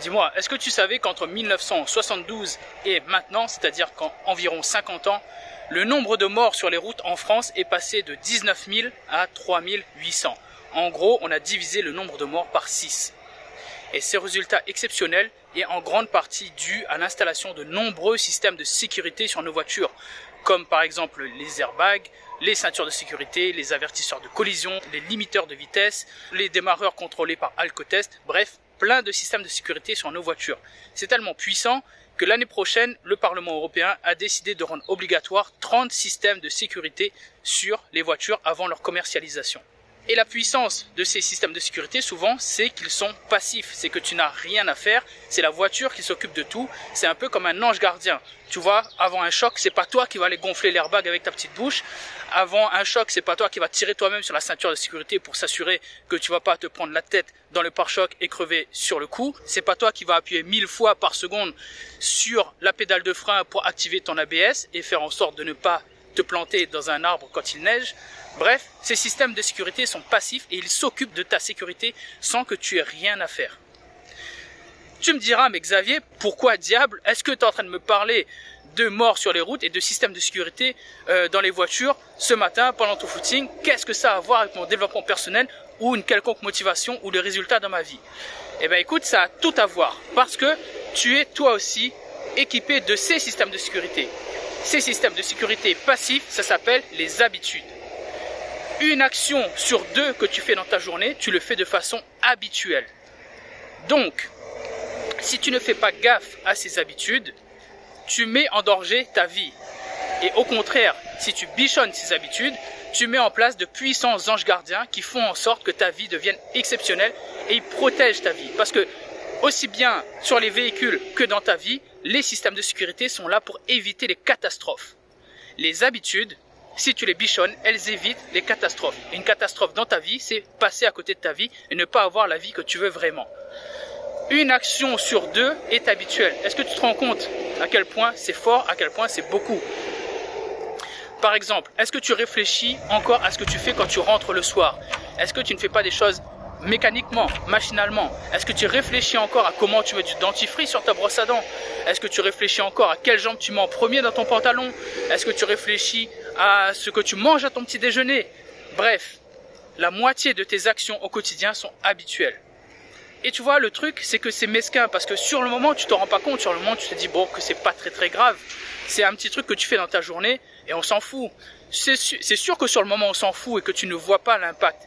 Dis-moi, est-ce que tu savais qu'entre 1972 et maintenant, c'est-à-dire qu'en environ 50 ans, le nombre de morts sur les routes en France est passé de 19 000 à 3 800 En gros, on a divisé le nombre de morts par 6. Et ces résultats exceptionnels est en grande partie dû à l'installation de nombreux systèmes de sécurité sur nos voitures, comme par exemple les airbags, les ceintures de sécurité, les avertisseurs de collision, les limiteurs de vitesse, les démarreurs contrôlés par alcotest, bref, plein de systèmes de sécurité sur nos voitures. C'est tellement puissant que l'année prochaine, le Parlement européen a décidé de rendre obligatoire 30 systèmes de sécurité sur les voitures avant leur commercialisation. Et la puissance de ces systèmes de sécurité, souvent, c'est qu'ils sont passifs. C'est que tu n'as rien à faire. C'est la voiture qui s'occupe de tout. C'est un peu comme un ange gardien. Tu vois, avant un choc, c'est pas toi qui vas aller gonfler l'airbag avec ta petite bouche. Avant un choc, c'est pas toi qui vas tirer toi-même sur la ceinture de sécurité pour s'assurer que tu vas pas te prendre la tête dans le pare-choc et crever sur le coup. C'est pas toi qui vas appuyer mille fois par seconde sur la pédale de frein pour activer ton ABS et faire en sorte de ne pas te planter dans un arbre quand il neige. Bref, ces systèmes de sécurité sont passifs et ils s'occupent de ta sécurité sans que tu aies rien à faire. Tu me diras, mais Xavier, pourquoi diable est-ce que tu es en train de me parler de morts sur les routes et de systèmes de sécurité euh, dans les voitures ce matin pendant ton footing? Qu'est-ce que ça a à voir avec mon développement personnel ou une quelconque motivation ou le résultat dans ma vie? Eh bien écoute, ça a tout à voir parce que tu es toi aussi équipé de ces systèmes de sécurité. Ces systèmes de sécurité passifs, ça s'appelle les habitudes. Une action sur deux que tu fais dans ta journée, tu le fais de façon habituelle. Donc, si tu ne fais pas gaffe à ces habitudes, tu mets en danger ta vie. Et au contraire, si tu bichonnes ces habitudes, tu mets en place de puissants anges gardiens qui font en sorte que ta vie devienne exceptionnelle et ils protègent ta vie. Parce que aussi bien sur les véhicules que dans ta vie, les systèmes de sécurité sont là pour éviter les catastrophes. Les habitudes, si tu les bichonnes, elles évitent les catastrophes. Une catastrophe dans ta vie, c'est passer à côté de ta vie et ne pas avoir la vie que tu veux vraiment. Une action sur deux est habituelle. Est-ce que tu te rends compte à quel point c'est fort, à quel point c'est beaucoup? Par exemple, est-ce que tu réfléchis encore à ce que tu fais quand tu rentres le soir? Est-ce que tu ne fais pas des choses mécaniquement, machinalement Est-ce que tu réfléchis encore à comment tu mets du dentifrice sur ta brosse à dents? Est-ce que tu réfléchis encore à quelle jambe tu mets en premier dans ton pantalon? Est-ce que tu réfléchis à ce que tu manges à ton petit déjeuner? Bref, la moitié de tes actions au quotidien sont habituelles. Et tu vois, le truc, c'est que c'est mesquin parce que sur le moment, tu te rends pas compte. Sur le moment, tu te dis, bon, que c'est pas très très grave. C'est un petit truc que tu fais dans ta journée et on s'en fout. C'est sûr que sur le moment, on s'en fout et que tu ne vois pas l'impact.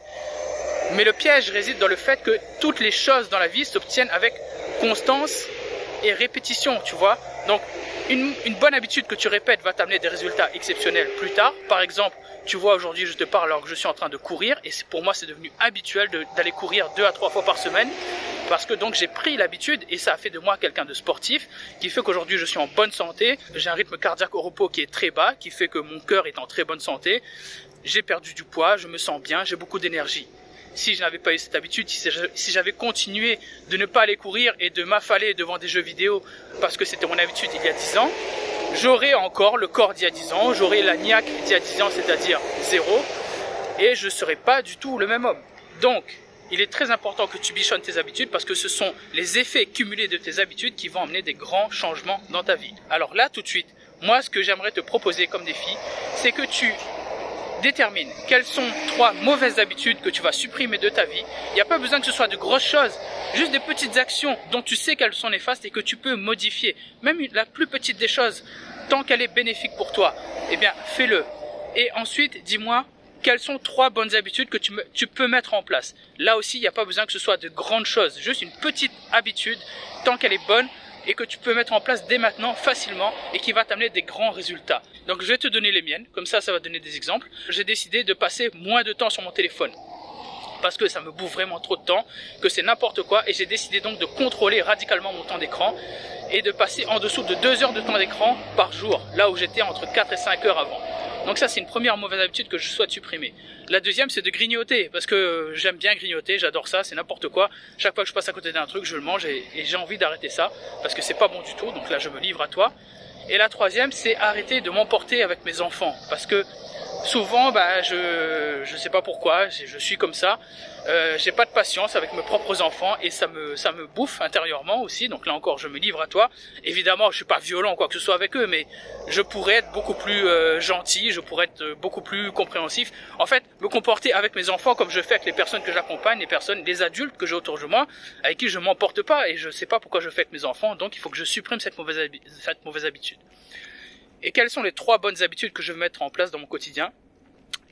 Mais le piège réside dans le fait que toutes les choses dans la vie s'obtiennent avec constance et répétition, tu vois. Donc, une, bonne habitude que tu répètes va t'amener des résultats exceptionnels plus tard. Par exemple, tu vois, aujourd'hui, je te parle alors que je suis en train de courir et pour moi, c'est devenu habituel d'aller courir deux à trois fois par semaine parce que donc j'ai pris l'habitude et ça a fait de moi quelqu'un de sportif qui fait qu'aujourd'hui je suis en bonne santé, j'ai un rythme cardiaque au repos qui est très bas, qui fait que mon cœur est en très bonne santé, j'ai perdu du poids, je me sens bien, j'ai beaucoup d'énergie si je n'avais pas eu cette habitude, si j'avais continué de ne pas aller courir et de m'affaler devant des jeux vidéo parce que c'était mon habitude il y a 10 ans, j'aurais encore le corps d'il y a 10 ans, j'aurais la niaque d'il y a 10 ans, c'est-à-dire zéro, et je ne serais pas du tout le même homme. Donc, il est très important que tu bichonnes tes habitudes parce que ce sont les effets cumulés de tes habitudes qui vont amener des grands changements dans ta vie. Alors là, tout de suite, moi, ce que j'aimerais te proposer comme défi, c'est que tu détermine quelles sont trois mauvaises habitudes que tu vas supprimer de ta vie. Il n'y a pas besoin que ce soit de grosses choses, juste des petites actions dont tu sais qu'elles sont néfastes et que tu peux modifier. Même la plus petite des choses, tant qu'elle est bénéfique pour toi, eh bien, fais-le. Et ensuite, dis-moi quelles sont trois bonnes habitudes que tu, tu peux mettre en place? Là aussi, il n'y a pas besoin que ce soit de grandes choses, juste une petite habitude, tant qu'elle est bonne, et que tu peux mettre en place dès maintenant facilement et qui va t'amener des grands résultats. Donc je vais te donner les miennes, comme ça ça va donner des exemples. J'ai décidé de passer moins de temps sur mon téléphone. parce que ça me bouffe vraiment trop de temps, que c'est n'importe quoi, et j'ai décidé donc de contrôler radicalement mon temps d'écran et de passer en dessous de 2 heures de temps d'écran par jour, là où j'étais entre 4 et 5 heures avant. Donc ça, c'est une première mauvaise habitude que je souhaite supprimer. La deuxième, c'est de grignoter, parce que j'aime bien grignoter, j'adore ça, c'est n'importe quoi. Chaque fois que je passe à côté d'un truc, je le mange et, j'ai envie d'arrêter ça, parce que c'est pas bon du tout. Donc là, je me livre à toi. Et la troisième, c'est arrêter de m'emporter avec mes enfants, parce que souvent, bah, je je sais pas pourquoi, je suis comme ça. Euh, j'ai pas de patience avec mes propres enfants et ça me ça me bouffe intérieurement aussi. Donc là encore, je me livre à toi. Évidemment, je suis pas violent quoi que ce soit avec eux, mais je pourrais être beaucoup plus euh, gentil, je pourrais être beaucoup plus compréhensif. En fait, me comporter avec mes enfants comme je fais avec les personnes que j'accompagne, les personnes, les adultes que j'ai autour de moi, avec qui je m'emporte pas et je sais pas pourquoi je fais avec mes enfants. Donc il faut que je supprime cette mauvaise cette mauvaise habitude. Et quelles sont les trois bonnes habitudes que je vais mettre en place dans mon quotidien?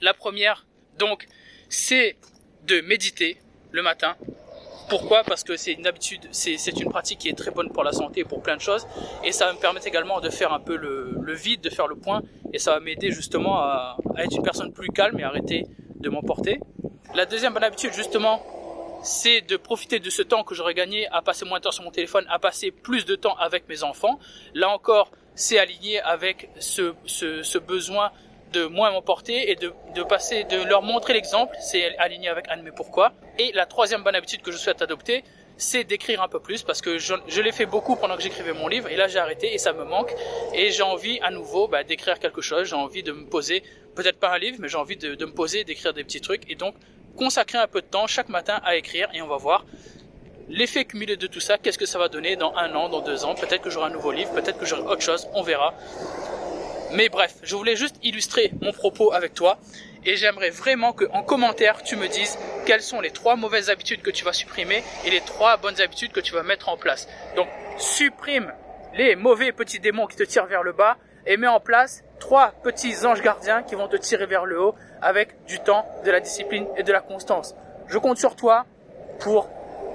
La première, donc, c'est de méditer le matin. Pourquoi? Parce que c'est une habitude, c'est une pratique qui est très bonne pour la santé pour plein de choses. Et ça va me permettre également de faire un peu le, vide, de faire le point. Et ça va m'aider justement à, être une personne plus calme et arrêter de m'emporter. La deuxième bonne habitude, justement, c'est de profiter de ce temps que j'aurais gagné à passer moins de temps sur mon téléphone, à passer plus de temps avec mes enfants. Là encore, c'est aligné avec ce, ce, besoin de moins m'emporter et de, de, passer, de leur montrer l'exemple. C'est aligné avec Anne, mais pourquoi? Et la troisième bonne habitude que je souhaite adopter, c'est d'écrire un peu plus parce que je, je l'ai fait beaucoup pendant que j'écrivais mon livre et là j'ai arrêté et ça me manque et j'ai envie à nouveau bah, d'écrire quelque chose, j'ai envie de me poser, peut-être pas un livre, mais j'ai envie de, de me poser, d'écrire des petits trucs et donc consacrer un peu de temps chaque matin à écrire et on va voir l'effet cumulé de tout ça, qu'est-ce que ça va donner dans un an, dans deux ans, peut-être que j'aurai un nouveau livre, peut-être que j'aurai autre chose, on verra. Mais bref, je voulais juste illustrer mon propos avec toi et j'aimerais vraiment que en commentaire tu me dises quelles sont les trois mauvaises habitudes que tu vas supprimer et les trois bonnes habitudes que tu vas mettre en place. Donc supprime les mauvais petits démons qui te tirent vers le bas et mets en place trois petits anges gardiens qui vont te tirer vers le haut avec du temps, de la discipline et de la constance. Je compte sur toi pour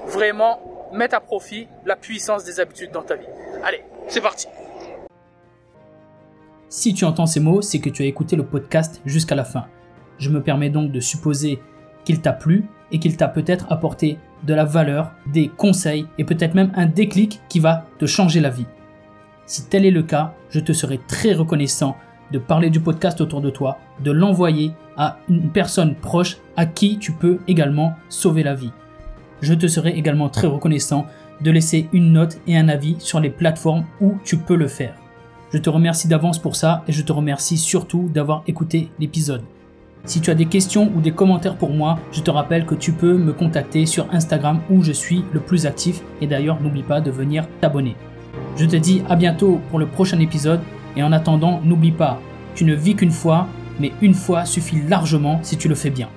vraiment mettre à profit la puissance des habitudes dans ta vie. Allez, c'est parti. Si tu entends ces mots, c'est que tu as écouté le podcast jusqu'à la fin. Je me permets donc de supposer qu'il t'a plu et qu'il t'a peut-être apporté de la valeur, des conseils et peut-être même un déclic qui va te changer la vie. Si tel est le cas, je te serai très reconnaissant de parler du podcast autour de toi, de l'envoyer à une personne proche à qui tu peux également sauver la vie. Je te serai également très reconnaissant de laisser une note et un avis sur les plateformes où tu peux le faire. Je te remercie d'avance pour ça et je te remercie surtout d'avoir écouté l'épisode. Si tu as des questions ou des commentaires pour moi, je te rappelle que tu peux me contacter sur Instagram où je suis le plus actif et d'ailleurs n'oublie pas de venir t'abonner. Je te dis à bientôt pour le prochain épisode et en attendant n'oublie pas, tu ne vis qu'une fois, mais une fois suffit largement si tu le fais bien.